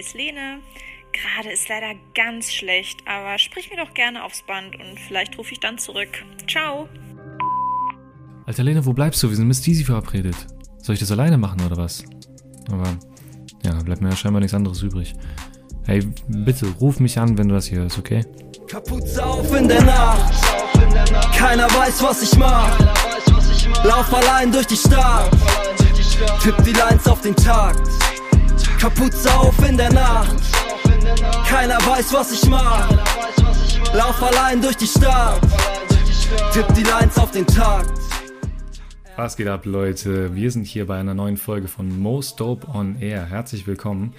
hier ist Lene. Gerade ist leider ganz schlecht, aber sprich mir doch gerne aufs Band und vielleicht rufe ich dann zurück. Ciao. Alter Lene, wo bleibst du? Wir sind mit Steezy verabredet. Soll ich das alleine machen oder was? Aber ja, bleibt mir ja scheinbar nichts anderes übrig. Hey, bitte ruf mich an, wenn du das hier hörst, okay? Kapuze auf in der Nacht. Keiner weiß, was ich mach. Lauf allein durch die Stadt. Tipp die Lines auf den Takt. Kapuze auf in der Nacht. Keiner weiß, was ich mach. Lauf allein durch die Stadt. Tipp die Lines auf den Takt. Was geht ab, Leute? Wir sind hier bei einer neuen Folge von Most Dope on Air. Herzlich willkommen.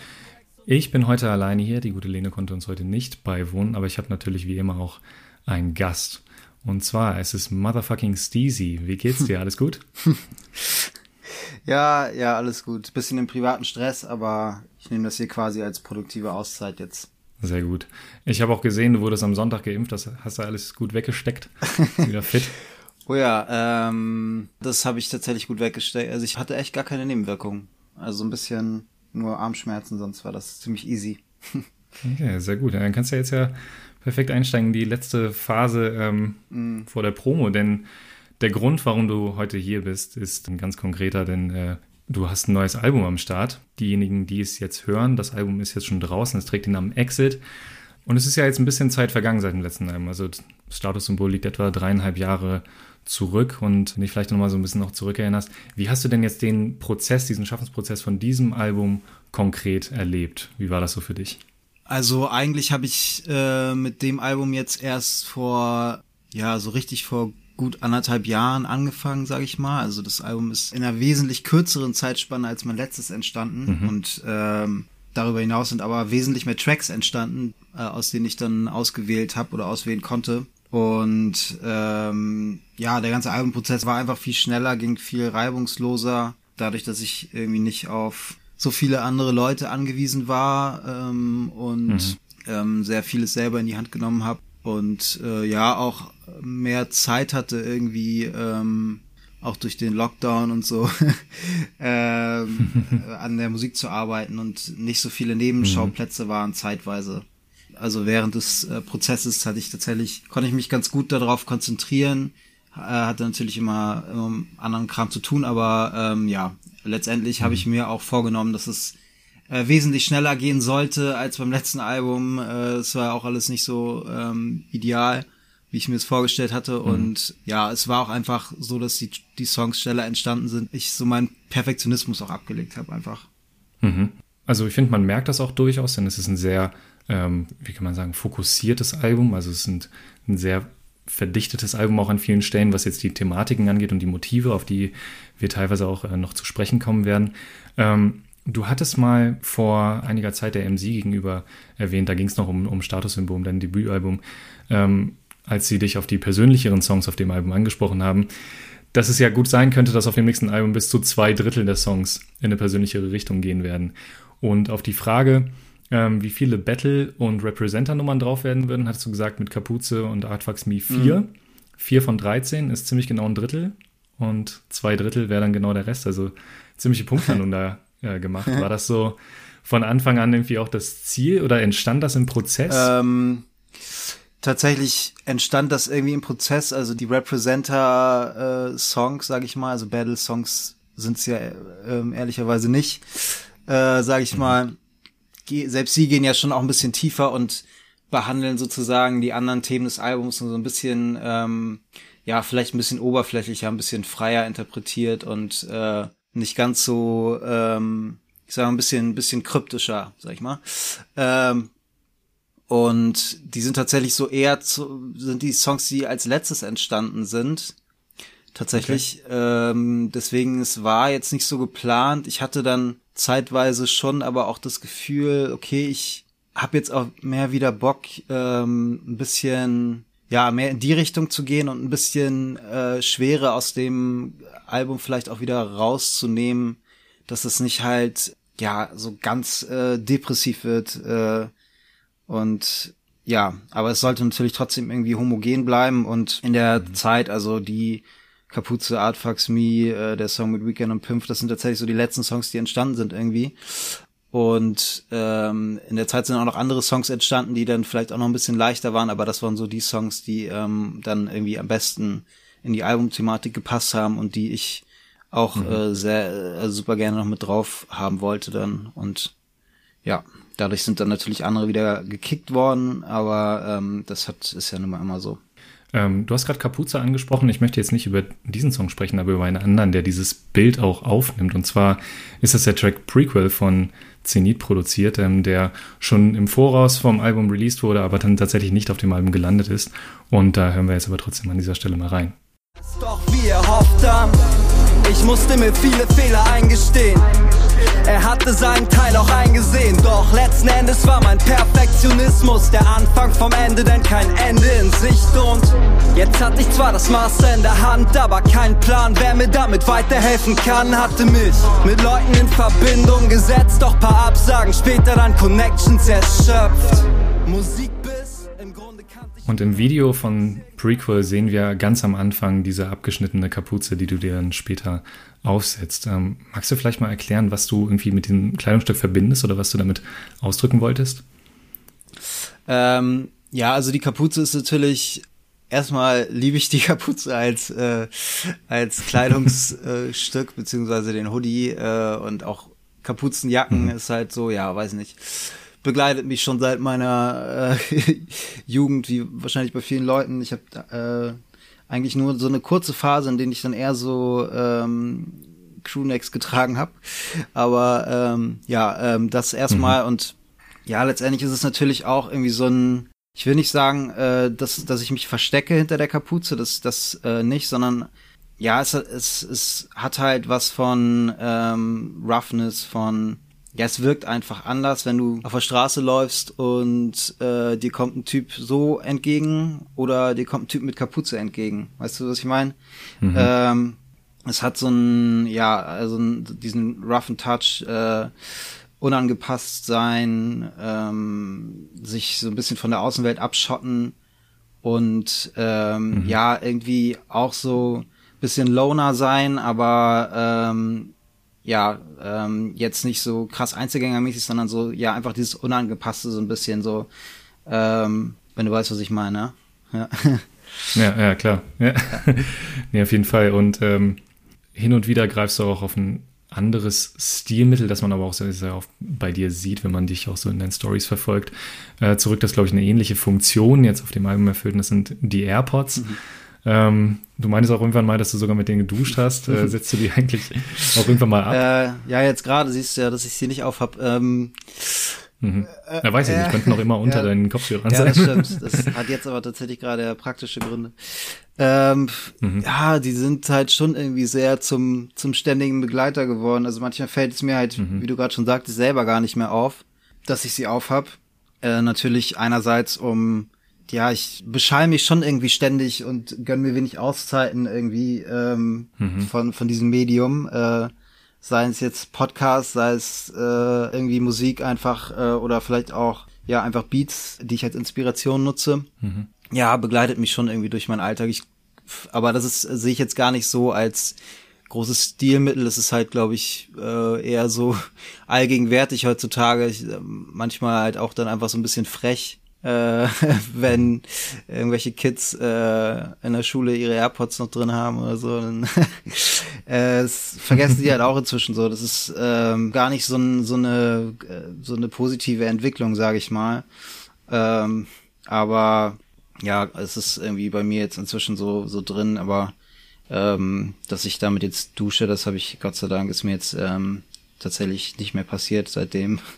Ich bin heute alleine hier. Die gute Lene konnte uns heute nicht beiwohnen, aber ich habe natürlich wie immer auch einen Gast. Und zwar, es ist Motherfucking Steezy. Wie geht's dir? Alles gut? ja, ja, alles gut. Bisschen im privaten Stress, aber ich nehme das hier quasi als produktive Auszeit jetzt. Sehr gut. Ich habe auch gesehen, du wurdest am Sonntag geimpft. Das hast du alles gut weggesteckt. Wieder fit. oh ja, ähm, das habe ich tatsächlich gut weggesteckt. Also ich hatte echt gar keine Nebenwirkungen. Also ein bisschen nur Armschmerzen, sonst war das ziemlich easy. okay, sehr gut. Dann kannst du jetzt ja perfekt einsteigen in die letzte Phase ähm, mm. vor der Promo, denn der Grund, warum du heute hier bist, ist ein ganz konkreter, denn äh, du hast ein neues Album am Start. Diejenigen, die es jetzt hören, das Album ist jetzt schon draußen, es trägt den Namen Exit. Und es ist ja jetzt ein bisschen Zeit vergangen seit dem letzten Album. Also das Statussymbol liegt etwa dreieinhalb Jahre zurück und wenn dich vielleicht nochmal so ein bisschen noch zurückerinnerst, wie hast du denn jetzt den Prozess, diesen Schaffensprozess von diesem Album konkret erlebt? Wie war das so für dich? Also eigentlich habe ich äh, mit dem Album jetzt erst vor, ja, so richtig vor gut anderthalb Jahren angefangen, sage ich mal. Also das Album ist in einer wesentlich kürzeren Zeitspanne als mein letztes entstanden mhm. und ähm, darüber hinaus sind aber wesentlich mehr Tracks entstanden, äh, aus denen ich dann ausgewählt habe oder auswählen konnte. Und ähm, ja, der ganze Albumprozess war einfach viel schneller, ging viel reibungsloser, dadurch, dass ich irgendwie nicht auf so viele andere Leute angewiesen war ähm, und mhm. ähm, sehr vieles selber in die Hand genommen habe und äh, ja auch mehr Zeit hatte irgendwie ähm, auch durch den Lockdown und so ähm, an der Musik zu arbeiten und nicht so viele Nebenschauplätze mhm. waren zeitweise also während des äh, Prozesses hatte ich tatsächlich, konnte ich mich ganz gut darauf konzentrieren. Äh, hatte natürlich immer, immer anderen Kram zu tun, aber ähm, ja, letztendlich mhm. habe ich mir auch vorgenommen, dass es äh, wesentlich schneller gehen sollte als beim letzten Album. Äh, es war auch alles nicht so ähm, ideal, wie ich mir es vorgestellt hatte. Mhm. Und ja, es war auch einfach so, dass die, die Songs schneller entstanden sind. Ich so meinen Perfektionismus auch abgelegt habe einfach. Mhm. Also ich finde, man merkt das auch durchaus, denn es ist ein sehr ähm, wie kann man sagen, fokussiertes Album. Also es ist ein, sehr verdichtetes Album auch an vielen Stellen, was jetzt die Thematiken angeht und die Motive, auf die wir teilweise auch äh, noch zu sprechen kommen werden. Ähm, du hattest mal vor einiger Zeit der MC gegenüber erwähnt, da ging es noch um, um Statussymbol, um dein Debütalbum, ähm, als sie dich auf die persönlicheren Songs auf dem Album angesprochen haben, dass es ja gut sein könnte, dass auf dem nächsten Album bis zu zwei Drittel der Songs in eine persönlichere Richtung gehen werden. Und auf die Frage, ähm, wie viele Battle- und Representer-Nummern drauf werden würden, hattest du gesagt, mit Kapuze und Artfax Me 4. Mhm. 4 von 13 ist ziemlich genau ein Drittel und zwei Drittel wäre dann genau der Rest. Also ziemliche Punktlandung da äh, gemacht. War das so von Anfang an irgendwie auch das Ziel oder entstand das im Prozess? Ähm, tatsächlich entstand das irgendwie im Prozess. Also die Representer-Songs, äh, sage ich mal, also Battle-Songs sind es ja äh, ehrlicherweise nicht, äh, sage ich mhm. mal selbst sie gehen ja schon auch ein bisschen tiefer und behandeln sozusagen die anderen Themen des Albums so ein bisschen, ähm, ja, vielleicht ein bisschen oberflächlicher, ein bisschen freier interpretiert und äh, nicht ganz so, ähm, ich sage ein bisschen, ein bisschen kryptischer, sag ich mal. Ähm, und die sind tatsächlich so eher zu, sind die Songs, die als letztes entstanden sind. Tatsächlich. Okay. Ähm, deswegen, es war jetzt nicht so geplant. Ich hatte dann zeitweise schon aber auch das Gefühl, okay, ich habe jetzt auch mehr wieder Bock, ähm, ein bisschen ja mehr in die Richtung zu gehen und ein bisschen äh, Schwere aus dem Album vielleicht auch wieder rauszunehmen, dass es nicht halt ja so ganz äh, depressiv wird äh, und ja, aber es sollte natürlich trotzdem irgendwie homogen bleiben und in der mhm. Zeit, also die Kapuze, Artfax Me, äh, der Song mit Weekend und Pimpf, das sind tatsächlich so die letzten Songs, die entstanden sind irgendwie. Und ähm, in der Zeit sind auch noch andere Songs entstanden, die dann vielleicht auch noch ein bisschen leichter waren, aber das waren so die Songs, die ähm, dann irgendwie am besten in die Albumthematik gepasst haben und die ich auch mhm. äh, sehr äh, super gerne noch mit drauf haben wollte dann. Und ja, dadurch sind dann natürlich andere wieder gekickt worden, aber ähm, das hat ist ja nun mal immer so. Ähm, du hast gerade Kapuze angesprochen. Ich möchte jetzt nicht über diesen Song sprechen, aber über einen anderen, der dieses Bild auch aufnimmt. Und zwar ist das der Track Prequel von Zenit produziert, ähm, der schon im Voraus vom Album released wurde, aber dann tatsächlich nicht auf dem Album gelandet ist. Und da hören wir jetzt aber trotzdem an dieser Stelle mal rein. Doch wir hofften, ich musste mir viele Fehler eingestehen. Er hatte seinen Teil auch eingesehen, doch letzten Endes war mein Perfektionismus der Anfang vom Ende, denn kein Ende in Sicht. Und jetzt hatte ich zwar das Master in der Hand, aber kein Plan, wer mir damit weiterhelfen kann. Hatte mich mit Leuten in Verbindung gesetzt, doch paar Absagen später dann Connections erschöpft. Musik und im Video von Prequel sehen wir ganz am Anfang diese abgeschnittene Kapuze, die du dir dann später aufsetzt. Ähm, magst du vielleicht mal erklären, was du irgendwie mit dem Kleidungsstück verbindest oder was du damit ausdrücken wolltest? Ähm, ja, also die Kapuze ist natürlich erstmal liebe ich die Kapuze als äh, als Kleidungsstück beziehungsweise den Hoodie äh, und auch Kapuzenjacken mhm. ist halt so, ja, weiß nicht begleitet mich schon seit meiner äh, Jugend, wie wahrscheinlich bei vielen Leuten. Ich habe äh, eigentlich nur so eine kurze Phase, in der ich dann eher so ähm, Crewnecks getragen habe. Aber ähm, ja, ähm, das erstmal mhm. und ja, letztendlich ist es natürlich auch irgendwie so ein, ich will nicht sagen, äh, dass, dass ich mich verstecke hinter der Kapuze, das, das äh, nicht, sondern ja, es, es, es hat halt was von ähm, Roughness, von ja, es wirkt einfach anders, wenn du auf der Straße läufst und äh, dir kommt ein Typ so entgegen oder dir kommt ein Typ mit Kapuze entgegen. Weißt du, was ich meine? Mhm. Ähm, es hat so einen, ja, also diesen roughen Touch, äh, unangepasst sein, ähm, sich so ein bisschen von der Außenwelt abschotten und ähm, mhm. ja, irgendwie auch so bisschen loner sein, aber ähm, ja, ähm, jetzt nicht so krass Einzelgängermäßig, sondern so, ja, einfach dieses Unangepasste, so ein bisschen so, ähm, wenn du weißt, was ich meine. Ja, ja, ja klar. Ja. nee, auf jeden Fall. Und ähm, hin und wieder greifst du auch auf ein anderes Stilmittel, das man aber auch sehr, sehr oft bei dir sieht, wenn man dich auch so in deinen Stories verfolgt. Äh, zurück, das glaube ich eine ähnliche Funktion jetzt auf dem Album erfüllt, und das sind die AirPods. Mhm. Ähm, du meintest auch irgendwann mal, dass du sogar mit denen geduscht hast. Äh, setzt du die eigentlich auch irgendwann mal ab? Äh, ja, jetzt gerade siehst du ja, dass ich sie nicht aufhab. Ähm, mhm. Äh, ja, weiß ich nicht, äh, könnten noch immer unter ja, deinen Kopfhörern sein. Ja, das stimmt. Das hat jetzt aber tatsächlich gerade praktische Gründe. Ähm, mhm. Ja, die sind halt schon irgendwie sehr zum, zum ständigen Begleiter geworden. Also manchmal fällt es mir halt, mhm. wie du gerade schon sagtest, selber gar nicht mehr auf, dass ich sie aufhab. Äh, natürlich einerseits, um ja, ich beschall mich schon irgendwie ständig und gönn mir wenig Auszeiten irgendwie ähm, mhm. von, von diesem Medium. Äh, sei es jetzt Podcast, sei es äh, irgendwie Musik einfach äh, oder vielleicht auch ja einfach Beats, die ich als Inspiration nutze. Mhm. Ja, begleitet mich schon irgendwie durch meinen Alltag. Ich, aber das ist sehe ich jetzt gar nicht so als großes Stilmittel. Das ist halt, glaube ich, äh, eher so allgegenwärtig heutzutage. Ich, äh, manchmal halt auch dann einfach so ein bisschen frech äh, wenn irgendwelche Kids äh, in der Schule ihre AirPods noch drin haben oder so, dann äh, vergessen die halt auch inzwischen so. Das ist ähm, gar nicht so, so eine äh, so eine positive Entwicklung, sage ich mal. Ähm, aber ja, es ist irgendwie bei mir jetzt inzwischen so so drin, aber ähm, dass ich damit jetzt dusche, das habe ich Gott sei Dank ist mir jetzt ähm, tatsächlich nicht mehr passiert seitdem.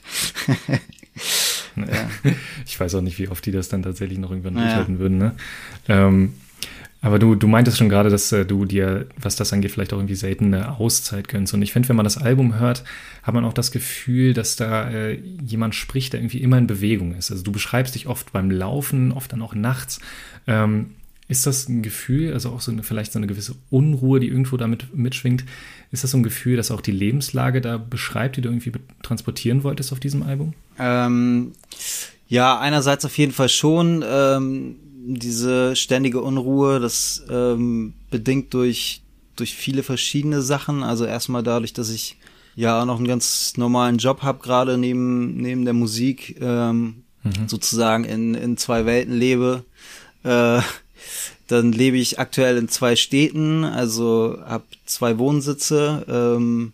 Ja. Ich weiß auch nicht, wie oft die das dann tatsächlich noch irgendwann naja. durchhalten würden. Ne? Ähm, aber du, du meintest schon gerade, dass äh, du dir, was das angeht, vielleicht auch irgendwie selten eine Auszeit gönnst. Und ich finde, wenn man das Album hört, hat man auch das Gefühl, dass da äh, jemand spricht, der irgendwie immer in Bewegung ist. Also du beschreibst dich oft beim Laufen, oft dann auch nachts. Ähm, ist das ein Gefühl, also auch so eine, vielleicht so eine gewisse Unruhe, die irgendwo damit mitschwingt? Ist das so ein Gefühl, das auch die Lebenslage da beschreibt, die du irgendwie transportieren wolltest auf diesem Album? Ähm, ja, einerseits auf jeden Fall schon. Ähm, diese ständige Unruhe, das ähm, bedingt durch, durch viele verschiedene Sachen. Also erstmal dadurch, dass ich ja noch einen ganz normalen Job habe gerade neben neben der Musik ähm, mhm. sozusagen in in zwei Welten lebe. Äh, dann lebe ich aktuell in zwei Städten, also habe zwei Wohnsitze. Ähm,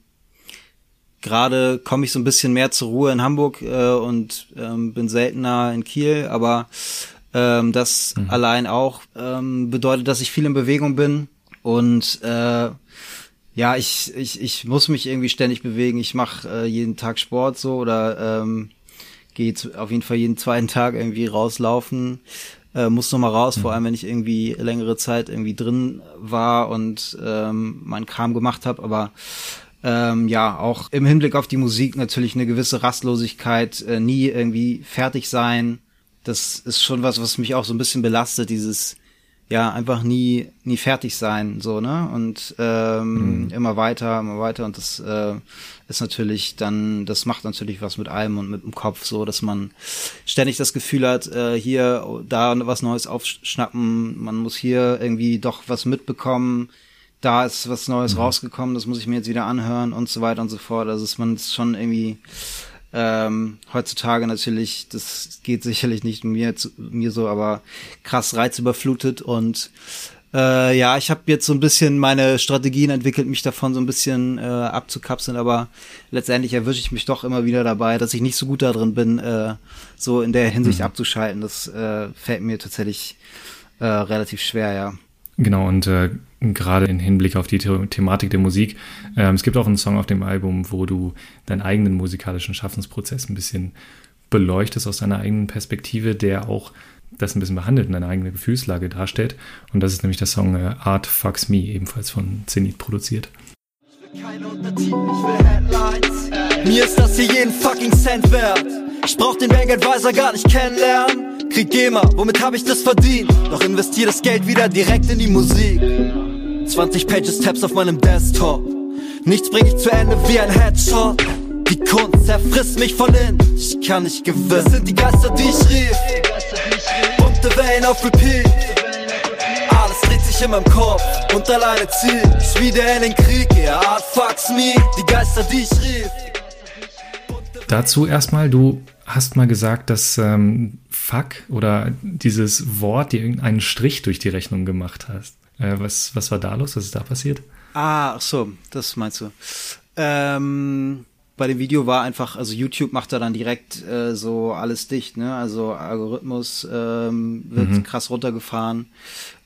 Gerade komme ich so ein bisschen mehr zur Ruhe in Hamburg äh, und ähm, bin seltener in Kiel, aber ähm, das mhm. allein auch ähm, bedeutet, dass ich viel in Bewegung bin und äh, ja, ich, ich, ich muss mich irgendwie ständig bewegen. Ich mache äh, jeden Tag Sport so oder ähm, gehe auf jeden Fall jeden zweiten Tag irgendwie rauslaufen äh, muss noch mal raus, mhm. vor allem wenn ich irgendwie längere Zeit irgendwie drin war und ähm, mein Kram gemacht habe, aber ähm, ja, auch im Hinblick auf die Musik natürlich eine gewisse Rastlosigkeit, äh, nie irgendwie fertig sein. Das ist schon was, was mich auch so ein bisschen belastet, dieses ja einfach nie nie fertig sein so ne? Und ähm, mhm. immer weiter immer weiter. Und das äh, ist natürlich dann das macht natürlich was mit allem und mit dem Kopf so dass man ständig das Gefühl hat äh, hier da was Neues aufschnappen. Man muss hier irgendwie doch was mitbekommen. Da ist was Neues mhm. rausgekommen das muss ich mir jetzt wieder anhören und so weiter und so fort. Also ist man ist schon irgendwie ähm, heutzutage natürlich, das geht sicherlich nicht mir, zu, mir so, aber krass reizüberflutet und äh, ja, ich habe jetzt so ein bisschen meine Strategien entwickelt, mich davon so ein bisschen äh, abzukapseln, aber letztendlich erwische ich mich doch immer wieder dabei, dass ich nicht so gut da drin bin, äh, so in der Hinsicht mhm. abzuschalten. Das äh, fällt mir tatsächlich äh, relativ schwer, ja. Genau, und äh, gerade im Hinblick auf die The Thematik der Musik. Ähm, es gibt auch einen Song auf dem Album, wo du deinen eigenen musikalischen Schaffensprozess ein bisschen beleuchtest aus deiner eigenen Perspektive, der auch das ein bisschen behandelt und deine eigene Gefühlslage darstellt. Und das ist nämlich der Song äh, Art Fucks Me, ebenfalls von Zenit produziert. Ich will keine Untertitel, ich will Headlines. Mir ist das hier jeden fucking Cent wert. Ich brauch den Bankadvisor gar nicht kennenlernen. Krieg GEMA, womit hab ich das verdient? Doch investier das Geld wieder direkt in die Musik. 20 Pages Tabs auf meinem Desktop. Nichts bring ich zu Ende wie ein Headshot. Die Kunst zerfrisst mich von innen. Ich kann nicht gewinnen. Das sind die Geister, die ich rief. Bunte Wellen auf Repeat. Alles dreht sich in meinem Kopf und alleine zieh ich wieder in den Krieg. Art fucks me. Die Geister, die ich rief. Dazu erstmal, du hast mal gesagt, dass ähm, Fuck oder dieses Wort dir irgendeinen Strich durch die Rechnung gemacht hast. Äh, was, was war da los? Was ist da passiert? Ah, ach so, das meinst du. Ähm, bei dem Video war einfach, also YouTube macht da dann direkt äh, so alles dicht, ne? Also Algorithmus ähm, wird mhm. krass runtergefahren.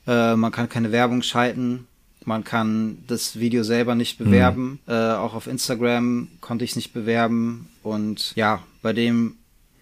Äh, man kann keine Werbung schalten. Man kann das Video selber nicht bewerben. Mhm. Äh, auch auf Instagram konnte ich es nicht bewerben. Und ja, bei dem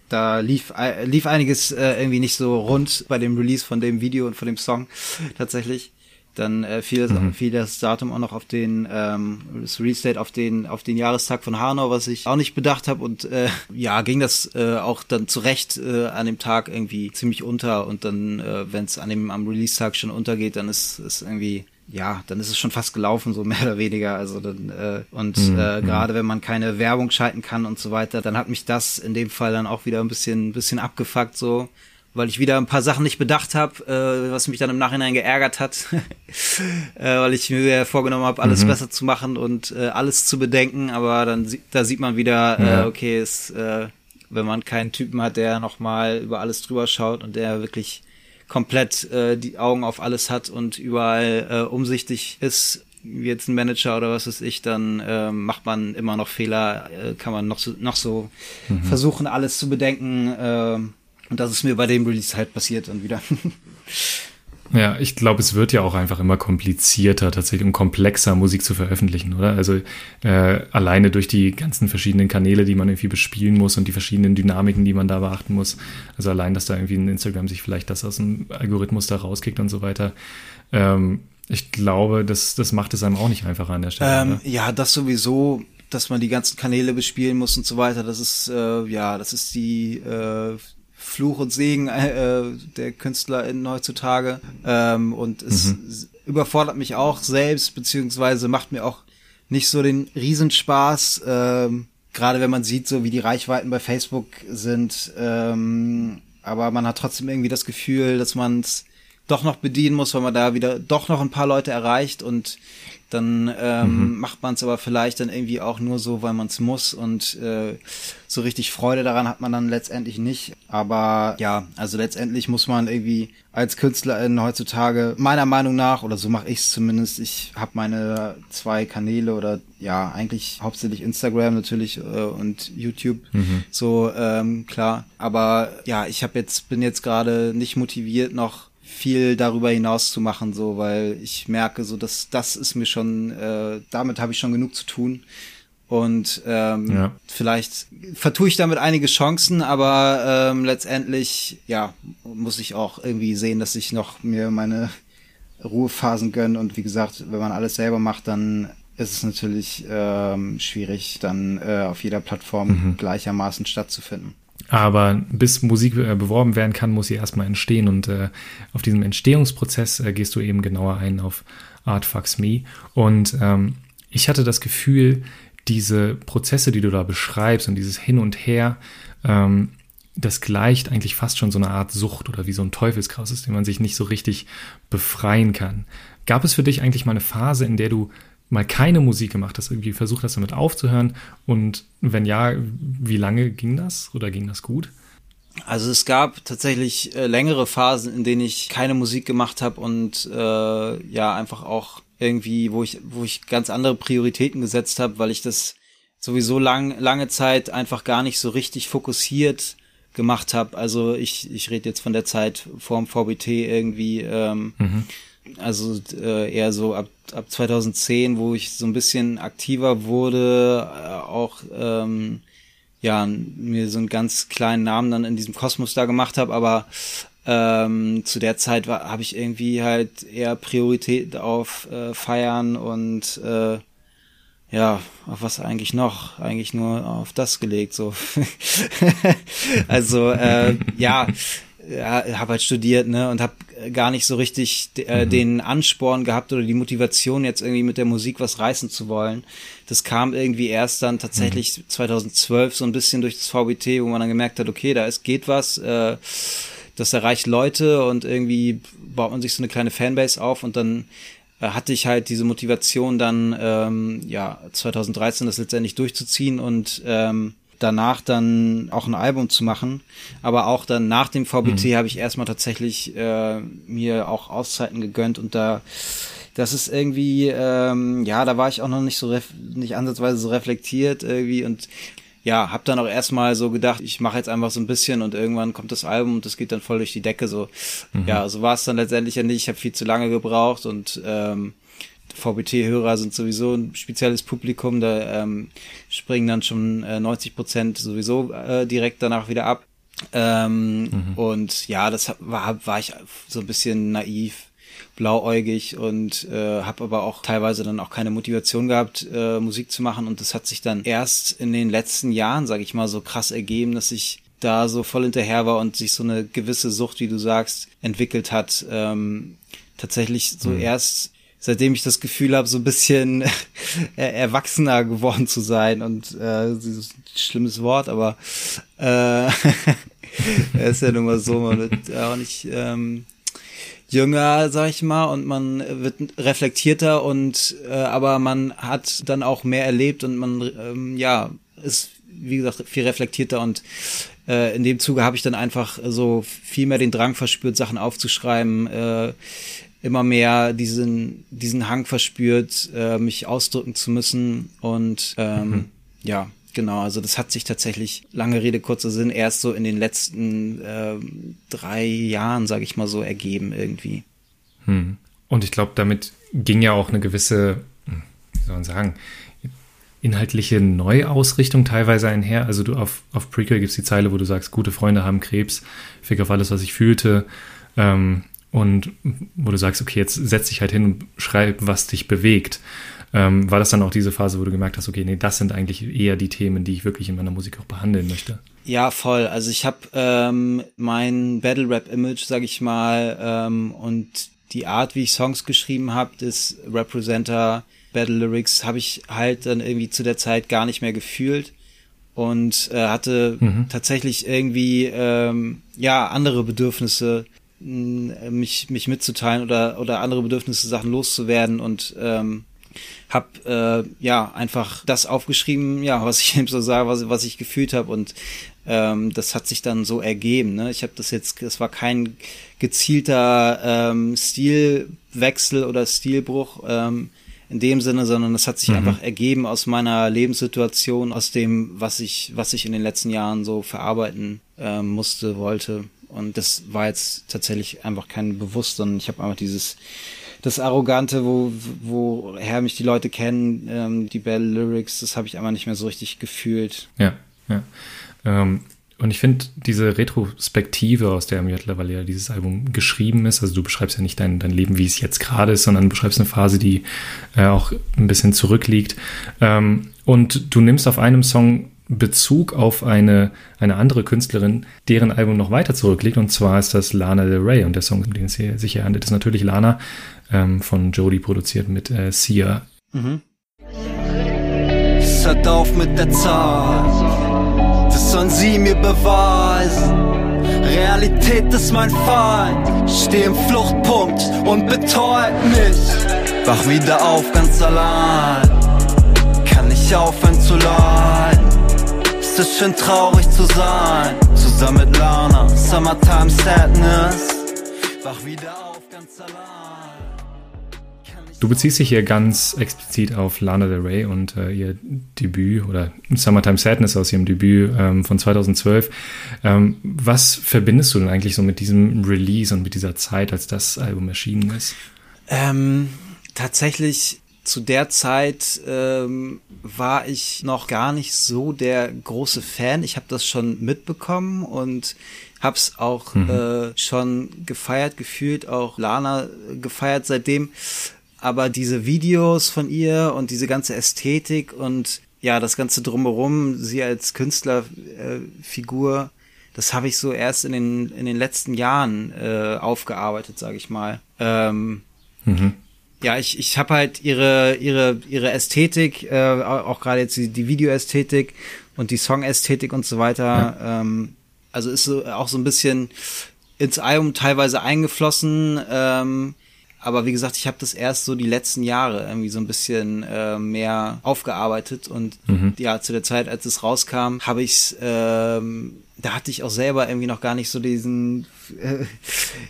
da lief, äh, lief einiges äh, irgendwie nicht so rund bei dem Release von dem Video und von dem Song tatsächlich. Dann äh, fiel, das, mhm. fiel das Datum auch noch auf den, ähm, das Release-Date auf den, auf den Jahrestag von Hanau, was ich auch nicht bedacht habe. Und äh, ja, ging das äh, auch dann zurecht äh, an dem Tag irgendwie ziemlich unter. Und dann, äh, wenn es an dem am Release-Tag schon untergeht, dann ist es irgendwie ja, dann ist es schon fast gelaufen, so mehr oder weniger. Also dann, äh, und mhm. äh, mhm. gerade wenn man keine Werbung schalten kann und so weiter, dann hat mich das in dem Fall dann auch wieder ein bisschen, ein bisschen abgefuckt, so, weil ich wieder ein paar Sachen nicht bedacht habe, äh, was mich dann im Nachhinein geärgert hat, äh, weil ich mir vorgenommen habe, alles mhm. besser zu machen und äh, alles zu bedenken, aber dann da sieht man wieder, äh, ja. okay, ist, äh, wenn man keinen Typen hat, der nochmal über alles drüber schaut und der wirklich komplett äh, die Augen auf alles hat und überall äh, umsichtig ist, wie jetzt ein Manager oder was weiß ich, dann äh, macht man immer noch Fehler, äh, kann man noch so, noch so mhm. versuchen, alles zu bedenken. Äh, und das ist mir bei dem Release halt passiert dann wieder. Ja, ich glaube, es wird ja auch einfach immer komplizierter, tatsächlich und komplexer Musik zu veröffentlichen, oder? Also äh, alleine durch die ganzen verschiedenen Kanäle, die man irgendwie bespielen muss und die verschiedenen Dynamiken, die man da beachten muss. Also allein, dass da irgendwie ein Instagram sich vielleicht das aus dem Algorithmus da rauskickt und so weiter. Ähm, ich glaube, das, das macht es einem auch nicht einfacher an der Stelle. Ähm, ja, das sowieso, dass man die ganzen Kanäle bespielen muss und so weiter. Das ist äh, ja, das ist die äh, Fluch und Segen äh, der KünstlerInnen heutzutage. Ähm, und es mhm. überfordert mich auch selbst, beziehungsweise macht mir auch nicht so den Riesenspaß. Ähm, Gerade wenn man sieht, so wie die Reichweiten bei Facebook sind. Ähm, aber man hat trotzdem irgendwie das Gefühl, dass man es doch noch bedienen muss, weil man da wieder doch noch ein paar Leute erreicht und dann ähm, mhm. macht man es aber vielleicht dann irgendwie auch nur so, weil man es muss und äh, so richtig Freude daran hat man dann letztendlich nicht. Aber ja, also letztendlich muss man irgendwie als Künstlerin heutzutage meiner Meinung nach oder so mache ich es zumindest. Ich habe meine zwei Kanäle oder ja eigentlich hauptsächlich Instagram natürlich äh, und YouTube mhm. so ähm, klar. Aber ja, ich habe jetzt bin jetzt gerade nicht motiviert noch viel darüber hinaus zu machen, so, weil ich merke, so, dass das ist mir schon, äh, damit habe ich schon genug zu tun. Und ähm, ja. vielleicht vertue ich damit einige Chancen, aber ähm, letztendlich, ja, muss ich auch irgendwie sehen, dass ich noch mir meine Ruhephasen gönne. Und wie gesagt, wenn man alles selber macht, dann ist es natürlich ähm, schwierig, dann äh, auf jeder Plattform mhm. gleichermaßen stattzufinden. Aber bis Musik äh, beworben werden kann, muss sie erstmal entstehen. Und äh, auf diesem Entstehungsprozess äh, gehst du eben genauer ein auf Art Fucks Me. Und ähm, ich hatte das Gefühl, diese Prozesse, die du da beschreibst und dieses Hin und Her, ähm, das gleicht eigentlich fast schon so eine Art Sucht oder wie so ein Teufelskreis, aus dem man sich nicht so richtig befreien kann. Gab es für dich eigentlich mal eine Phase, in der du mal keine Musik gemacht hast, irgendwie versucht hast, damit aufzuhören? Und wenn ja, wie lange ging das oder ging das gut? Also es gab tatsächlich äh, längere Phasen, in denen ich keine Musik gemacht habe und äh, ja einfach auch irgendwie, wo ich wo ich ganz andere Prioritäten gesetzt habe, weil ich das sowieso lang lange Zeit einfach gar nicht so richtig fokussiert gemacht habe. Also ich ich rede jetzt von der Zeit vorm VBT irgendwie. Ähm, mhm also äh, eher so ab, ab 2010, wo ich so ein bisschen aktiver wurde, äh, auch ähm, ja mir so einen ganz kleinen Namen dann in diesem Kosmos da gemacht habe, aber ähm, zu der Zeit habe ich irgendwie halt eher Priorität auf äh, Feiern und äh, ja, auf was eigentlich noch? Eigentlich nur auf das gelegt, so. also, äh, ja, ja, habe halt studiert, ne, und habe gar nicht so richtig äh, mhm. den Ansporn gehabt oder die Motivation jetzt irgendwie mit der Musik was reißen zu wollen. Das kam irgendwie erst dann tatsächlich mhm. 2012 so ein bisschen durch das VBT, wo man dann gemerkt hat, okay, da ist geht was, äh, das erreicht Leute und irgendwie baut man sich so eine kleine Fanbase auf und dann äh, hatte ich halt diese Motivation dann ähm, ja 2013 das letztendlich durchzuziehen und ähm, danach dann auch ein Album zu machen. Aber auch dann nach dem VBT mhm. habe ich erstmal tatsächlich äh, mir auch Auszeiten gegönnt und da das ist irgendwie, ähm, ja, da war ich auch noch nicht so nicht ansatzweise so reflektiert irgendwie und ja, hab dann auch erstmal so gedacht, ich mache jetzt einfach so ein bisschen und irgendwann kommt das Album und das geht dann voll durch die Decke so. Mhm. Ja, so war es dann letztendlich ja nicht. Ich habe viel zu lange gebraucht und ähm, VBT-Hörer sind sowieso ein spezielles Publikum, da ähm, springen dann schon äh, 90 Prozent sowieso äh, direkt danach wieder ab. Ähm, mhm. Und ja, das war, war ich so ein bisschen naiv, blauäugig und äh, habe aber auch teilweise dann auch keine Motivation gehabt, äh, Musik zu machen. Und das hat sich dann erst in den letzten Jahren, sage ich mal, so krass ergeben, dass ich da so voll hinterher war und sich so eine gewisse Sucht, wie du sagst, entwickelt hat. Ähm, tatsächlich so mhm. erst seitdem ich das Gefühl habe, so ein bisschen erwachsener geworden zu sein und äh, schlimmes Wort, aber äh, ist ja nun mal so, man wird auch nicht ähm, jünger, sag ich mal, und man wird reflektierter und äh, aber man hat dann auch mehr erlebt und man ähm, ja ist wie gesagt viel reflektierter und äh, in dem Zuge habe ich dann einfach so viel mehr den Drang verspürt, Sachen aufzuschreiben, äh, immer mehr diesen, diesen Hang verspürt, äh, mich ausdrücken zu müssen. Und ähm, mhm. ja, genau, also das hat sich tatsächlich, lange Rede, kurzer Sinn, erst so in den letzten äh, drei Jahren, sage ich mal so, ergeben irgendwie. Hm. Und ich glaube, damit ging ja auch eine gewisse, hm, wie soll man sagen, inhaltliche Neuausrichtung teilweise einher. Also du auf, auf Prequel gibt es die Zeile, wo du sagst, gute Freunde haben Krebs, fick auf alles, was ich fühlte. Ähm, und wo du sagst, okay, jetzt setz dich halt hin und schreib, was dich bewegt. Ähm, war das dann auch diese Phase, wo du gemerkt hast, okay, nee, das sind eigentlich eher die Themen, die ich wirklich in meiner Musik auch behandeln möchte? Ja, voll. Also ich habe ähm, mein Battle Rap Image, sag ich mal, ähm, und die Art, wie ich Songs geschrieben habe, des Representer Battle Lyrics, habe ich halt dann irgendwie zu der Zeit gar nicht mehr gefühlt und äh, hatte mhm. tatsächlich irgendwie ähm, ja andere Bedürfnisse mich, mich mitzuteilen oder, oder andere Bedürfnisse, Sachen loszuwerden und ähm, hab äh, ja einfach das aufgeschrieben, ja, was ich eben so sage, was, was ich gefühlt habe und ähm, das hat sich dann so ergeben. Ne? Ich habe das jetzt, das war kein gezielter ähm, Stilwechsel oder Stilbruch ähm, in dem Sinne, sondern das hat sich mhm. einfach ergeben aus meiner Lebenssituation, aus dem, was ich, was ich in den letzten Jahren so verarbeiten ähm, musste, wollte. Und das war jetzt tatsächlich einfach kein Bewusst, sondern ich habe einfach dieses das Arrogante, wo, woher mich die Leute kennen, ähm, die Bell Lyrics, das habe ich einfach nicht mehr so richtig gefühlt. Ja, ja. Ähm, und ich finde diese Retrospektive, aus der mittlerweile ja dieses Album geschrieben ist, also du beschreibst ja nicht dein, dein Leben, wie es jetzt gerade ist, sondern beschreibst eine Phase, die äh, auch ein bisschen zurückliegt. Ähm, und du nimmst auf einem Song Bezug auf eine, eine andere Künstlerin, deren Album noch weiter zurückliegt. Und zwar ist das Lana Del Rey. Und der Song, um den es hier sich hier handelt, ist natürlich Lana ähm, von Jodie produziert mit äh, Sia. Mhm. Es hört auf mit der Zahl, das sollen sie mir beweisen. Realität ist mein Feind, steh im Fluchtpunkt und betäubt mich. Wach wieder auf ganz allein, kann nicht aufhören zu leiden. Ist es schön traurig zu sein, zusammen mit Lana, Summertime Sadness. Wach wieder auf ganz allein. Du beziehst dich hier ganz explizit auf Lana Del Rey und äh, ihr Debüt oder Summertime Sadness aus ihrem Debüt ähm, von 2012. Ähm, was verbindest du denn eigentlich so mit diesem Release und mit dieser Zeit, als das Album erschienen ist? Ähm, tatsächlich zu der Zeit ähm, war ich noch gar nicht so der große Fan. Ich habe das schon mitbekommen und hab's auch mhm. äh, schon gefeiert, gefühlt, auch Lana gefeiert seitdem aber diese Videos von ihr und diese ganze Ästhetik und ja, das ganze drumherum, sie als Künstlerfigur, äh, das habe ich so erst in den, in den letzten Jahren äh, aufgearbeitet, sage ich mal. Ähm, mhm. Ja, ich, ich habe halt ihre, ihre, ihre Ästhetik, äh, auch gerade jetzt die, die Videoästhetik und die Songästhetik und so weiter. Ja. Ähm, also ist so auch so ein bisschen ins Album teilweise eingeflossen. Ähm, aber wie gesagt, ich habe das erst so die letzten Jahre irgendwie so ein bisschen äh, mehr aufgearbeitet und mhm. ja, zu der Zeit, als es rauskam, habe ich ähm, da hatte ich auch selber irgendwie noch gar nicht so diesen, äh,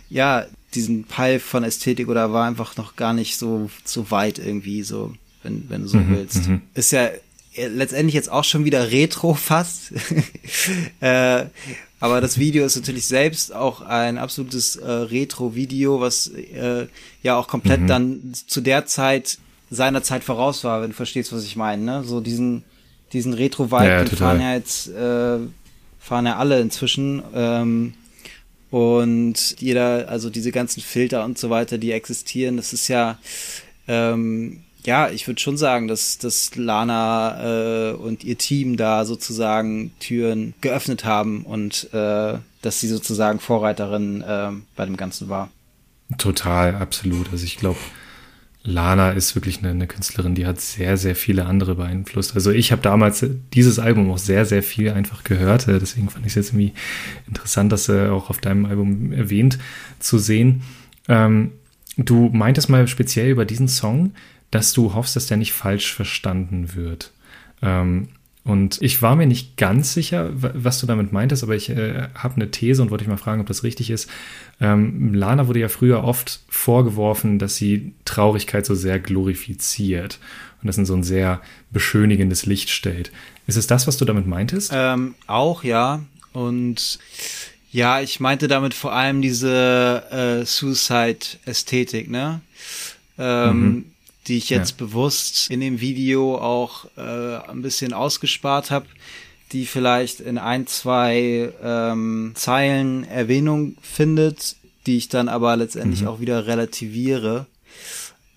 ja, diesen Peil von Ästhetik oder war einfach noch gar nicht so, so weit irgendwie, so, wenn, wenn du so mhm, willst. Mhm. Ist ja letztendlich jetzt auch schon wieder Retro fast. äh, aber das Video ist natürlich selbst auch ein absolutes äh, Retro-Video, was äh, ja auch komplett mhm. dann zu der Zeit seiner Zeit voraus war, wenn du verstehst, was ich meine. Ne? So diesen, diesen Retro-Vibe, ja, den fahren ja jetzt, äh, fahren ja alle inzwischen. Ähm, und jeder, also diese ganzen Filter und so weiter, die existieren, das ist ja ähm, ja, ich würde schon sagen, dass, dass Lana äh, und ihr Team da sozusagen Türen geöffnet haben und äh, dass sie sozusagen Vorreiterin äh, bei dem Ganzen war. Total, absolut. Also ich glaube, Lana ist wirklich eine, eine, Künstlerin, die hat sehr, sehr viele andere beeinflusst. Also ich habe damals dieses Album auch sehr, sehr viel einfach gehört. Äh, deswegen fand ich es jetzt irgendwie interessant, das äh, auch auf deinem Album erwähnt zu sehen. Ähm, du meintest mal speziell über diesen Song, dass du hoffst, dass der nicht falsch verstanden wird. Ähm, und ich war mir nicht ganz sicher, was du damit meintest, aber ich äh, habe eine These und wollte dich mal fragen, ob das richtig ist. Ähm, Lana wurde ja früher oft vorgeworfen, dass sie Traurigkeit so sehr glorifiziert und das in so ein sehr beschönigendes Licht stellt. Ist es das, was du damit meintest? Ähm, auch, ja. Und ja, ich meinte damit vor allem diese äh, Suicide-Ästhetik, ne? Ähm, mhm die ich jetzt ja. bewusst in dem Video auch äh, ein bisschen ausgespart habe, die vielleicht in ein, zwei ähm, Zeilen Erwähnung findet, die ich dann aber letztendlich mhm. auch wieder relativiere.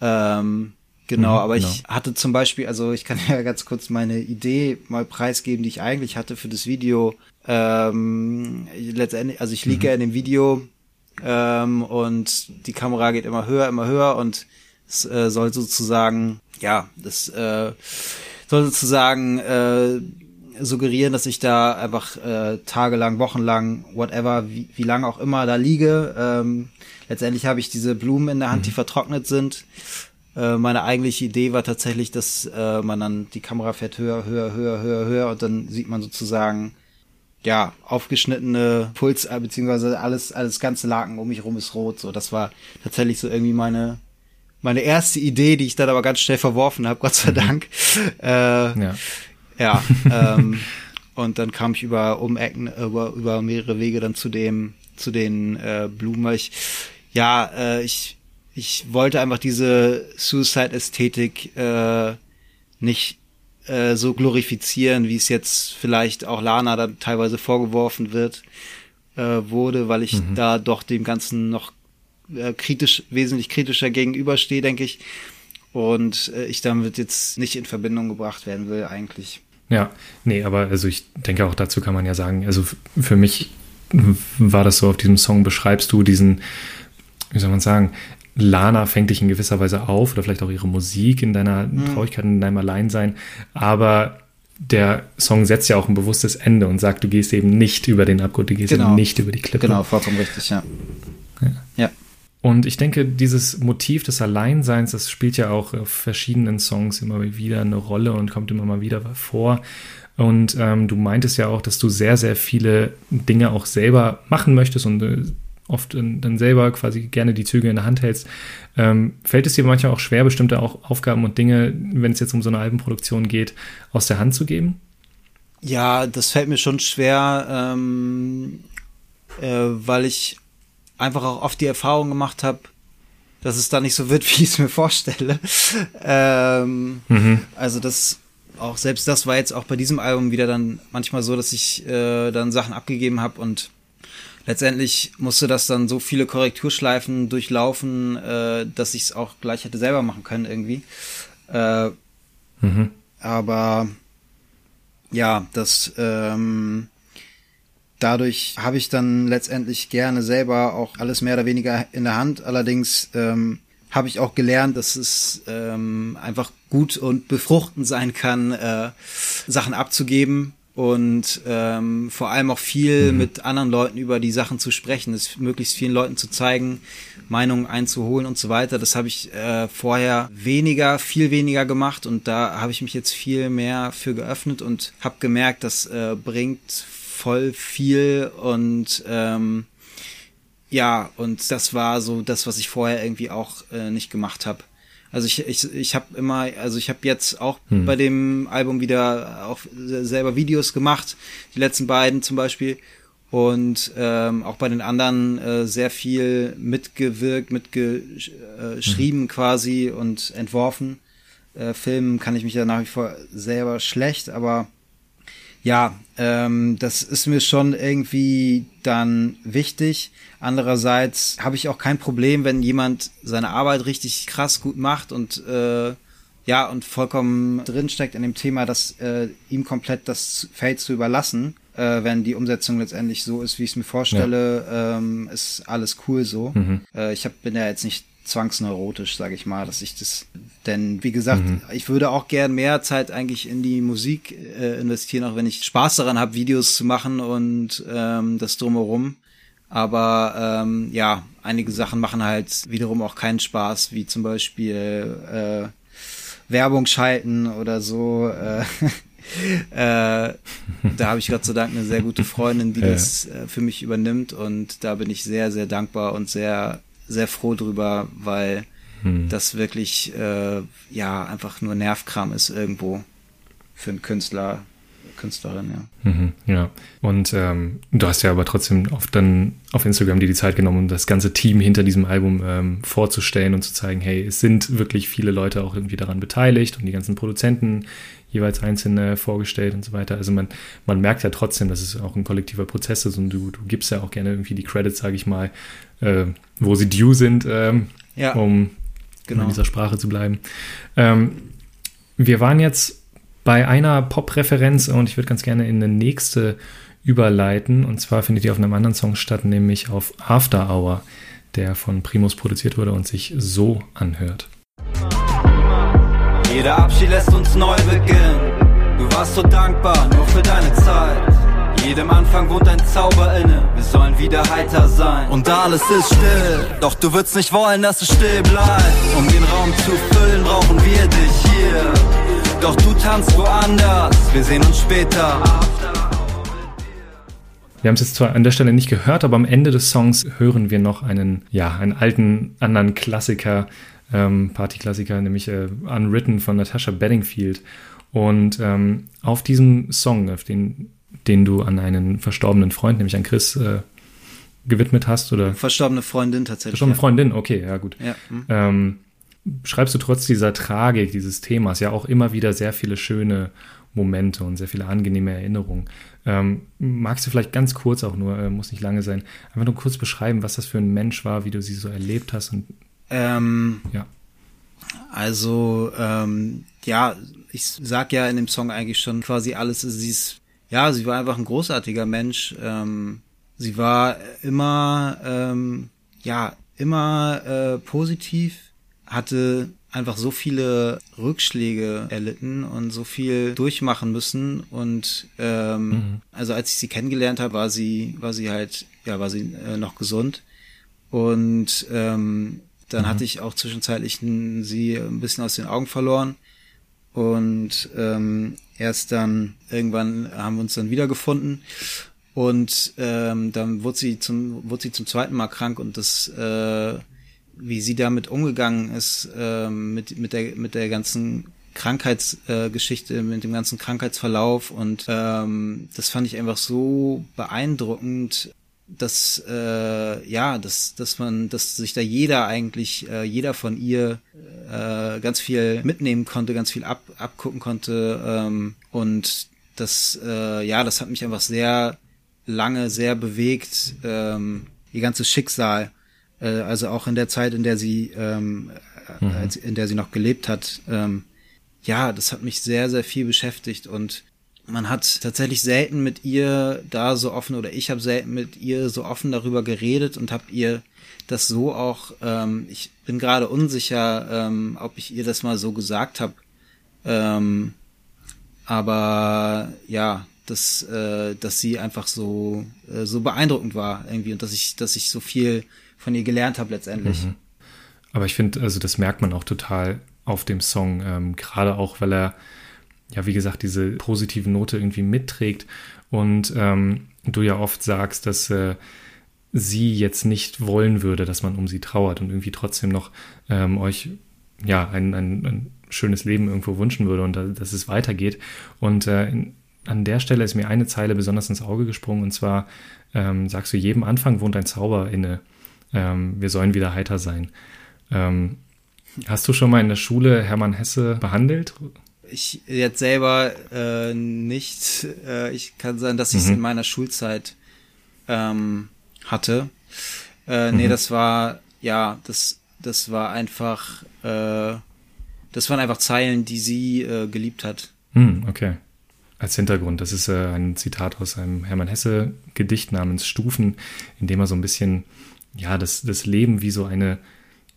Ähm, genau, mhm, aber genau. ich hatte zum Beispiel, also ich kann ja ganz kurz meine Idee mal preisgeben, die ich eigentlich hatte für das Video. Ähm, letztendlich, also ich liege mhm. ja in dem Video ähm, und die Kamera geht immer höher, immer höher und es äh, soll sozusagen, ja, das äh, soll sozusagen äh, suggerieren, dass ich da einfach äh, tagelang, wochenlang, whatever, wie, wie lange auch immer da liege. Ähm, letztendlich habe ich diese Blumen in der Hand, mhm. die vertrocknet sind. Äh, meine eigentliche Idee war tatsächlich, dass äh, man dann die Kamera fährt höher, höher, höher, höher, höher und dann sieht man sozusagen ja, aufgeschnittene Puls, äh, beziehungsweise alles, alles ganze Laken um mich rum ist rot. So, das war tatsächlich so irgendwie meine, meine erste Idee, die ich dann aber ganz schnell verworfen habe, Gott sei mhm. Dank. Äh, ja. Ja. ähm, und dann kam ich über Umecken, über, über mehrere Wege dann zu dem, zu den äh, Blumen, weil ich, ja, äh, ich, ich wollte einfach diese Suicide-Ästhetik äh, nicht äh, so glorifizieren, wie es jetzt vielleicht auch Lana dann teilweise vorgeworfen wird, äh, wurde, weil ich mhm. da doch dem Ganzen noch äh, kritisch, wesentlich kritischer gegenüberstehe, denke ich. Und äh, ich damit jetzt nicht in Verbindung gebracht werden will, eigentlich. Ja, nee, aber also ich denke auch dazu kann man ja sagen, also für mich war das so auf diesem Song, beschreibst du diesen, wie soll man sagen, Lana fängt dich in gewisser Weise auf oder vielleicht auch ihre Musik in deiner mhm. Traurigkeit, in deinem Alleinsein, aber der Song setzt ja auch ein bewusstes Ende und sagt, du gehst eben nicht über den Abgrund, du gehst genau. eben nicht über die Klippe. Genau, vollkommen richtig, ja. ja. ja. Und ich denke, dieses Motiv des Alleinseins, das spielt ja auch auf verschiedenen Songs immer wieder eine Rolle und kommt immer mal wieder vor. Und ähm, du meintest ja auch, dass du sehr, sehr viele Dinge auch selber machen möchtest und äh, oft dann selber quasi gerne die Züge in der Hand hältst. Ähm, fällt es dir manchmal auch schwer, bestimmte auch Aufgaben und Dinge, wenn es jetzt um so eine Albenproduktion geht, aus der Hand zu geben? Ja, das fällt mir schon schwer, ähm, äh, weil ich einfach auch oft die Erfahrung gemacht habe, dass es da nicht so wird, wie ich es mir vorstelle. ähm, mhm. Also das auch selbst das war jetzt auch bei diesem Album wieder dann manchmal so, dass ich äh, dann Sachen abgegeben habe und letztendlich musste das dann so viele Korrekturschleifen durchlaufen, äh, dass ich es auch gleich hätte selber machen können irgendwie. Äh, mhm. Aber ja, das ähm, dadurch habe ich dann letztendlich gerne selber auch alles mehr oder weniger in der Hand. Allerdings ähm, habe ich auch gelernt, dass es ähm, einfach gut und befruchtend sein kann, äh, Sachen abzugeben und ähm, vor allem auch viel mhm. mit anderen Leuten über die Sachen zu sprechen, es möglichst vielen Leuten zu zeigen, Meinungen einzuholen und so weiter. Das habe ich äh, vorher weniger, viel weniger gemacht und da habe ich mich jetzt viel mehr für geöffnet und habe gemerkt, das äh, bringt voll viel und ähm, ja, und das war so das, was ich vorher irgendwie auch äh, nicht gemacht habe. Also ich, ich, ich habe immer, also ich habe jetzt auch hm. bei dem Album wieder auch selber Videos gemacht, die letzten beiden zum Beispiel. Und ähm, auch bei den anderen äh, sehr viel mitgewirkt, mitgeschrieben hm. quasi und entworfen. Äh, Filmen kann ich mich ja nach wie vor selber schlecht, aber ja, ähm, das ist mir schon irgendwie dann wichtig. Andererseits habe ich auch kein Problem, wenn jemand seine Arbeit richtig krass gut macht und äh, ja und vollkommen drinsteckt in dem Thema, dass äh, ihm komplett das Feld zu überlassen. Äh, wenn die Umsetzung letztendlich so ist, wie ich es mir vorstelle, ja. ähm, ist alles cool so. Mhm. Äh, ich hab, bin ja jetzt nicht zwangsneurotisch, sage ich mal, dass ich das, denn wie gesagt, mhm. ich würde auch gern mehr Zeit eigentlich in die Musik äh, investieren, auch wenn ich Spaß daran habe, Videos zu machen und ähm, das drumherum. Aber ähm, ja, einige Sachen machen halt wiederum auch keinen Spaß, wie zum Beispiel äh, Werbung schalten oder so. Äh, äh, da habe ich Gott sei Dank eine sehr gute Freundin, die ja. das äh, für mich übernimmt und da bin ich sehr, sehr dankbar und sehr sehr froh drüber, weil hm. das wirklich äh, ja einfach nur Nervkram ist irgendwo für einen Künstler, Künstlerin, ja. Mhm, ja. Und ähm, du hast ja aber trotzdem auf, dann auf Instagram dir die Zeit genommen, um das ganze Team hinter diesem Album ähm, vorzustellen und zu zeigen, hey, es sind wirklich viele Leute auch irgendwie daran beteiligt und die ganzen Produzenten jeweils einzelne vorgestellt und so weiter. Also man, man merkt ja trotzdem, dass es auch ein kollektiver Prozess ist und du, du gibst ja auch gerne irgendwie die Credits, sage ich mal, äh, wo sie due sind, ähm, ja, um genau. in dieser Sprache zu bleiben. Ähm, wir waren jetzt bei einer Pop-Referenz und ich würde ganz gerne in eine nächste überleiten. Und zwar findet die auf einem anderen Song statt, nämlich auf After Hour, der von Primus produziert wurde und sich so anhört. Jeder Abschied lässt uns neu beginnen warst so dankbar, nur für deine Zeit. Jedem Anfang wohnt ein Zauber inne, wir sollen wieder heiter sein. Und alles ist still, doch du würdest nicht wollen, dass es still bleibt. Um den Raum zu füllen, brauchen wir dich hier. Doch du tanzt woanders, wir sehen uns später. Wir haben es jetzt zwar an der Stelle nicht gehört, aber am Ende des Songs hören wir noch einen, ja, einen alten anderen Klassiker, ähm, Partyklassiker, nämlich äh, Unwritten von Natasha Bedingfield. Und ähm, auf diesem Song, auf den, den du an einen verstorbenen Freund, nämlich an Chris, äh, gewidmet hast, oder? Verstorbene Freundin tatsächlich. Verstorbene ja. Freundin, okay, ja gut. Ja. Hm. Ähm, schreibst du trotz dieser Tragik dieses Themas ja auch immer wieder sehr viele schöne Momente und sehr viele angenehme Erinnerungen. Ähm, magst du vielleicht ganz kurz auch nur, äh, muss nicht lange sein, einfach nur kurz beschreiben, was das für ein Mensch war, wie du sie so erlebt hast und Ähm, ja. Also, ähm, ja, ich sag ja in dem Song eigentlich schon quasi alles. Sie ist, ja, sie war einfach ein großartiger Mensch. Ähm, sie war immer, ähm, ja, immer äh, positiv, hatte einfach so viele Rückschläge erlitten und so viel durchmachen müssen und ähm, Mhm. also als ich sie kennengelernt habe, war sie war sie halt ja war sie äh, noch gesund und ähm, dann hatte ich auch zwischenzeitlich sie ein bisschen aus den Augen verloren und ähm, erst dann irgendwann haben wir uns dann wiedergefunden. Und ähm, dann wurde sie zum wurde sie zum zweiten Mal krank und das äh, wie sie damit umgegangen ist ähm, mit mit der mit der ganzen Krankheitsgeschichte, äh, mit dem ganzen Krankheitsverlauf und ähm, das fand ich einfach so beeindruckend, dass äh, ja, dass dass man, dass sich da jeder eigentlich, äh, jeder von ihr äh, ganz viel mitnehmen konnte, ganz viel ab, abgucken konnte ähm, und das äh, ja, das hat mich einfach sehr lange sehr bewegt, ähm, ihr ganzes Schicksal, äh, also auch in der Zeit, in der sie ähm, äh, als, in der sie noch gelebt hat, ähm, ja, das hat mich sehr, sehr viel beschäftigt und man hat tatsächlich selten mit ihr da so offen oder ich habe selten mit ihr so offen darüber geredet und habe ihr das so auch, ähm, ich bin gerade unsicher, ähm, ob ich ihr das mal so gesagt habe, ähm, aber ja, dass, äh, dass sie einfach so, äh, so beeindruckend war irgendwie und dass ich, dass ich so viel von ihr gelernt habe letztendlich. Aber ich finde, also das merkt man auch total auf dem Song, ähm, gerade auch, weil er, ja, wie gesagt, diese positive Note irgendwie mitträgt und ähm, du ja oft sagst, dass äh, sie jetzt nicht wollen würde, dass man um sie trauert und irgendwie trotzdem noch ähm, euch, ja, ein, ein, ein schönes Leben irgendwo wünschen würde und da, dass es weitergeht. Und äh, in, an der Stelle ist mir eine Zeile besonders ins Auge gesprungen und zwar ähm, sagst du, jedem Anfang wohnt ein Zauber inne. Ähm, wir sollen wieder heiter sein. Ähm, hast du schon mal in der Schule Hermann Hesse behandelt? Ich jetzt selber äh, nicht. Äh, ich kann sagen, dass ich es Mhm. in meiner Schulzeit ähm, hatte. Äh, nee, Mhm. das war, ja, das, das war einfach, äh, das waren einfach Zeilen, die sie äh, geliebt hat. Hm, okay. Als Hintergrund, das ist äh, ein Zitat aus einem Hermann Hesse Gedicht namens Stufen, in dem er so ein bisschen, ja, das, das Leben wie so eine,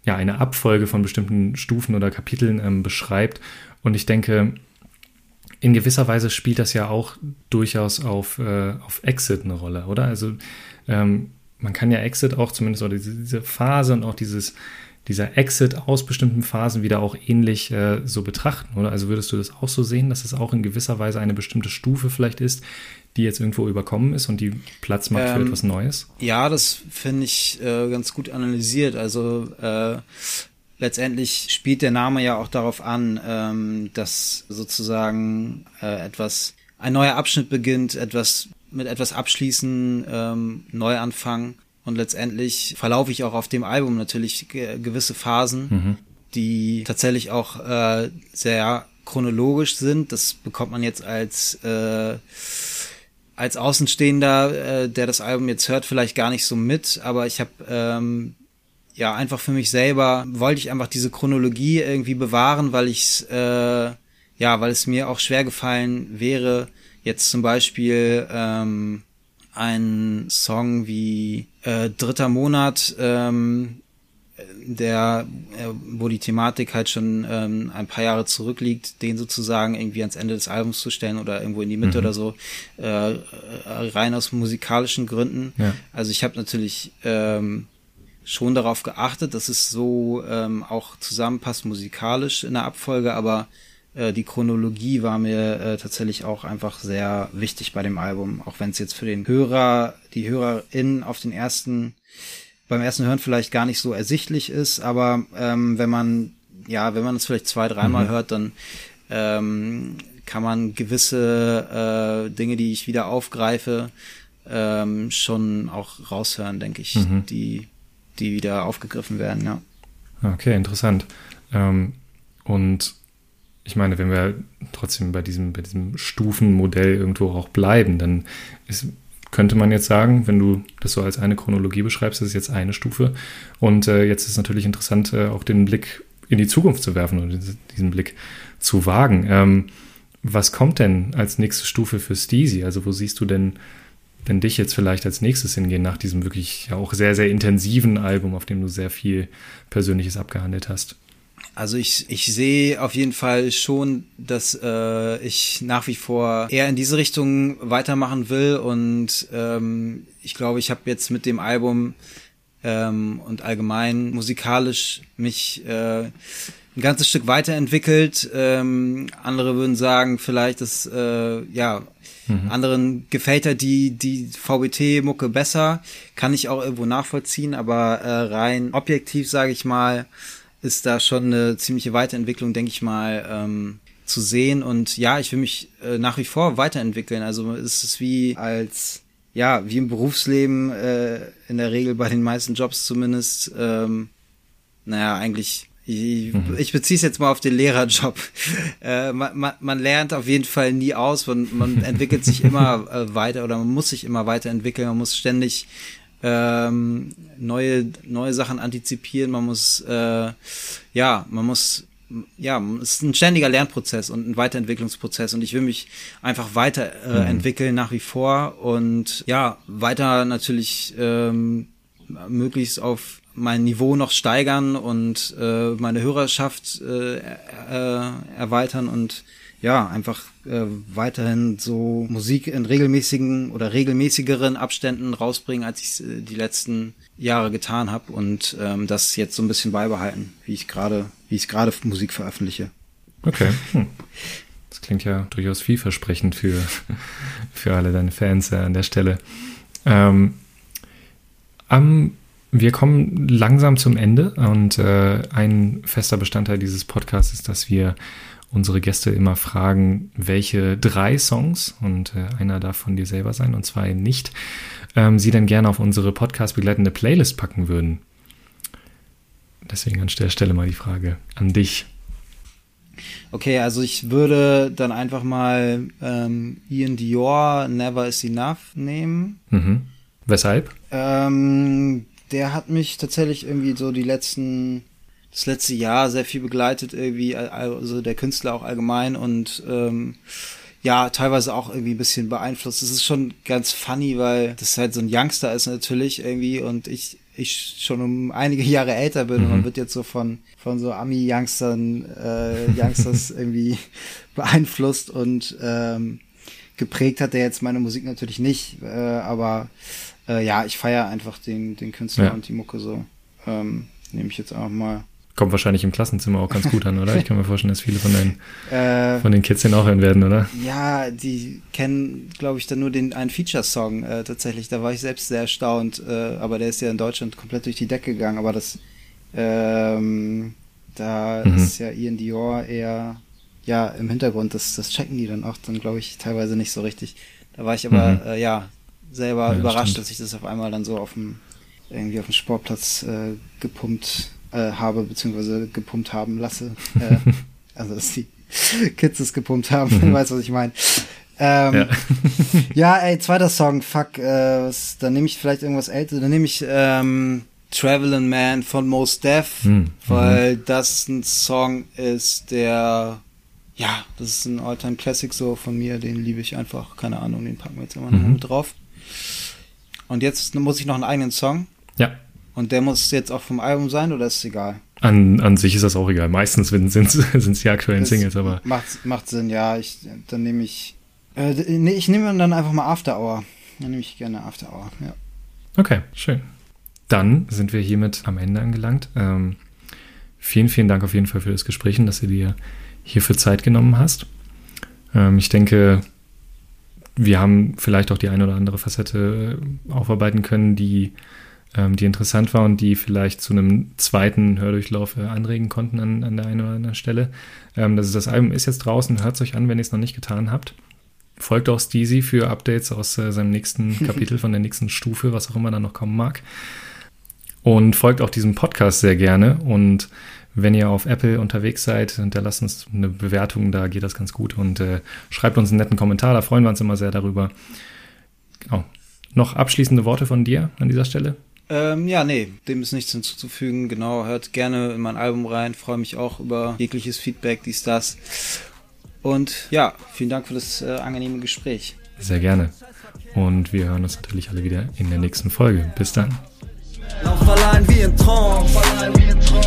ja, eine Abfolge von bestimmten Stufen oder Kapiteln ähm, beschreibt. Und ich denke, in gewisser Weise spielt das ja auch durchaus auf, äh, auf Exit eine Rolle, oder? Also ähm, man kann ja Exit auch zumindest, oder diese, diese Phase und auch dieses, dieser Exit aus bestimmten Phasen wieder auch ähnlich äh, so betrachten, oder? Also würdest du das auch so sehen, dass es auch in gewisser Weise eine bestimmte Stufe vielleicht ist, die jetzt irgendwo überkommen ist und die Platz macht für Ähm, etwas Neues? Ja, das finde ich äh, ganz gut analysiert. Also äh, letztendlich spielt der Name ja auch darauf an, ähm, dass sozusagen äh, etwas, ein neuer Abschnitt beginnt, etwas mit etwas abschließen, ähm, Neuanfang. Und letztendlich verlaufe ich auch auf dem Album natürlich ge gewisse Phasen, die tatsächlich auch äh, sehr chronologisch sind. Das bekommt man jetzt als äh, als Außenstehender, äh, der das Album jetzt hört, vielleicht gar nicht so mit, aber ich habe ähm, ja einfach für mich selber wollte ich einfach diese Chronologie irgendwie bewahren, weil ich äh, ja, weil es mir auch schwer gefallen wäre, jetzt zum Beispiel ähm, einen Song wie äh, Dritter Monat ähm, der, äh, wo die Thematik halt schon ähm, ein paar Jahre zurückliegt, den sozusagen irgendwie ans Ende des Albums zu stellen oder irgendwo in die Mitte mhm. oder so, äh, rein aus musikalischen Gründen. Ja. Also ich habe natürlich ähm, schon darauf geachtet, dass es so ähm, auch zusammenpasst musikalisch in der Abfolge, aber äh, die Chronologie war mir äh, tatsächlich auch einfach sehr wichtig bei dem Album, auch wenn es jetzt für den Hörer, die HörerInnen auf den ersten beim ersten Hören vielleicht gar nicht so ersichtlich ist, aber ähm, wenn man, ja, wenn man es vielleicht zwei, dreimal mhm. hört, dann ähm, kann man gewisse äh, Dinge, die ich wieder aufgreife, ähm, schon auch raushören, denke ich, mhm. die, die wieder aufgegriffen werden, ja. Okay, interessant. Ähm, und ich meine, wenn wir trotzdem bei diesem, bei diesem Stufenmodell irgendwo auch bleiben, dann ist, könnte man jetzt sagen, wenn du das so als eine Chronologie beschreibst, das ist jetzt eine Stufe. Und äh, jetzt ist natürlich interessant, äh, auch den Blick in die Zukunft zu werfen und diesen Blick zu wagen. Ähm, was kommt denn als nächste Stufe für Steezy? Also wo siehst du denn, denn dich jetzt vielleicht als nächstes hingehen nach diesem wirklich auch sehr, sehr intensiven Album, auf dem du sehr viel Persönliches abgehandelt hast? Also ich, ich sehe auf jeden Fall schon, dass äh, ich nach wie vor eher in diese Richtung weitermachen will und ähm, ich glaube, ich habe jetzt mit dem Album ähm, und allgemein musikalisch mich äh, ein ganzes Stück weiterentwickelt. Ähm, andere würden sagen, vielleicht, dass äh, ja mhm. anderen gefällt ja die die VBT-Mucke besser, kann ich auch irgendwo nachvollziehen, aber äh, rein objektiv sage ich mal ist da schon eine ziemliche Weiterentwicklung, denke ich mal, ähm, zu sehen. Und ja, ich will mich äh, nach wie vor weiterentwickeln. Also es ist wie als, ja, wie im Berufsleben, äh, in der Regel bei den meisten Jobs zumindest, ähm, naja, eigentlich ich, mhm. ich beziehe es jetzt mal auf den Lehrerjob. Äh, man, man, man lernt auf jeden Fall nie aus, man, man entwickelt sich immer äh, weiter oder man muss sich immer weiterentwickeln, man muss ständig ähm, neue, neue Sachen antizipieren, man muss, äh, ja, man muss, ja, es ist ein ständiger Lernprozess und ein Weiterentwicklungsprozess und ich will mich einfach weiterentwickeln äh, mhm. nach wie vor und ja, weiter natürlich ähm, möglichst auf mein Niveau noch steigern und äh, meine Hörerschaft äh, äh, erweitern und ja, einfach äh, weiterhin so Musik in regelmäßigen oder regelmäßigeren Abständen rausbringen, als ich es äh, die letzten Jahre getan habe und ähm, das jetzt so ein bisschen beibehalten, wie ich gerade, wie ich gerade Musik veröffentliche. Okay. Hm. Das klingt ja durchaus vielversprechend für, für alle deine Fans äh, an der Stelle. Ähm, am wir kommen langsam zum Ende und äh, ein fester Bestandteil dieses Podcasts ist, dass wir unsere Gäste immer fragen, welche drei Songs, und äh, einer darf von dir selber sein und zwei nicht, ähm, sie dann gerne auf unsere Podcast-begleitende Playlist packen würden. Deswegen an der Stelle mal die Frage an dich. Okay, also ich würde dann einfach mal ähm, Ian Dior Never Is Enough nehmen. Mhm. Weshalb? Ähm, der hat mich tatsächlich irgendwie so die letzten das letzte Jahr sehr viel begleitet, irgendwie, also der Künstler auch allgemein und ähm, ja, teilweise auch irgendwie ein bisschen beeinflusst. Es ist schon ganz funny, weil das halt so ein Youngster ist natürlich irgendwie und ich ich schon um einige Jahre älter bin mhm. und man wird jetzt so von von so Ami-Youngstern äh, Youngsters irgendwie beeinflusst und ähm, geprägt hat er jetzt meine Musik natürlich nicht, äh, aber äh, ja, ich feiere einfach den den Künstler ja. und die Mucke so. Ähm, Nehme ich jetzt auch mal Kommt wahrscheinlich im Klassenzimmer auch ganz gut an, oder? Ich kann mir vorstellen, dass viele von den, äh, von den Kids den auch hören werden, oder? Ja, die kennen, glaube ich, dann nur den einen Feature-Song äh, tatsächlich. Da war ich selbst sehr erstaunt, äh, aber der ist ja in Deutschland komplett durch die Decke gegangen. Aber das, ähm, da mhm. ist ja Ian Dior eher ja im Hintergrund. Das, das checken die dann auch dann, glaube ich, teilweise nicht so richtig. Da war ich aber mhm. äh, ja selber ja, überrascht, stimmt. dass ich das auf einmal dann so auf dem irgendwie auf dem Sportplatz äh, gepumpt äh, habe, beziehungsweise gepumpt haben lasse. Äh, also, dass die Kids es gepumpt haben, mhm. weißt was ich meine. Ähm, ja. ja, ey, zweiter Song, fuck, äh, was, dann nehme ich vielleicht irgendwas älteres, dann nehme ich ähm, Travelin' Man von Most Def, mhm. weil das ein Song ist, der, ja, das ist ein Alltime Classic so von mir, den liebe ich einfach, keine Ahnung, den packen wir jetzt immer mhm. noch mit drauf. Und jetzt muss ich noch einen eigenen Song. Ja. Und der muss jetzt auch vom Album sein oder ist es egal? An, an sich ist das auch egal. Meistens sind es die aktuellen Das Singles, aber Macht, macht Sinn, ja. Ich, dann nehme ich. Äh, nee, ich nehme dann einfach mal After Hour. Dann nehme ich gerne After Hour, ja. okay, schön. Dann sind wir hiermit am Ende angelangt. Ähm, vielen, vielen Dank auf jeden Fall für das Gespräch und dass du dir hierfür Zeit genommen hast. Ähm, ich denke, wir haben vielleicht auch die eine oder andere Facette äh, aufarbeiten können, die, ähm, die interessant war und die vielleicht zu einem zweiten Hördurchlauf äh, anregen konnten an, an der einen oder anderen Stelle. Ähm, das, ist, das Album ist jetzt draußen, hört es euch an, wenn ihr es noch nicht getan habt. Folgt auch Steezy für Updates aus äh, seinem nächsten Kapitel, von der nächsten Stufe, was auch immer da noch kommen mag. Und folgt auch diesem Podcast sehr gerne. Und wenn ihr auf Apple unterwegs seid, hinterlasst uns eine Bewertung, da geht das ganz gut. Und äh, schreibt uns einen netten Kommentar, da freuen wir uns immer sehr darüber. Genau. Noch abschließende Worte von dir an dieser Stelle? Ähm, ja, nee, dem ist nichts hinzuzufügen. Genau, hört gerne in mein Album rein. Freue mich auch über jegliches Feedback, dies, das. Und ja, vielen Dank für das äh, angenehme Gespräch. Sehr gerne. Und wir hören uns natürlich alle wieder in der nächsten Folge. Bis dann. Lauf allein wie in Trance,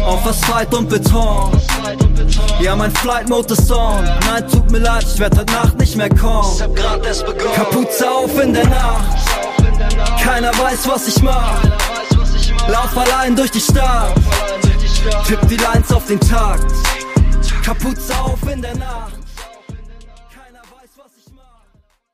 auf Asphalt und Beton. Ja, mein Flight Mode ist on. Nein, tut mir leid, ich werd heute Nacht nicht mehr kommen. Kapuze auf in der Nacht, keiner weiß, was ich mach. Lauf allein durch die Stadt, tipp die Lines auf den Takt. Kapuze auf in der Nacht.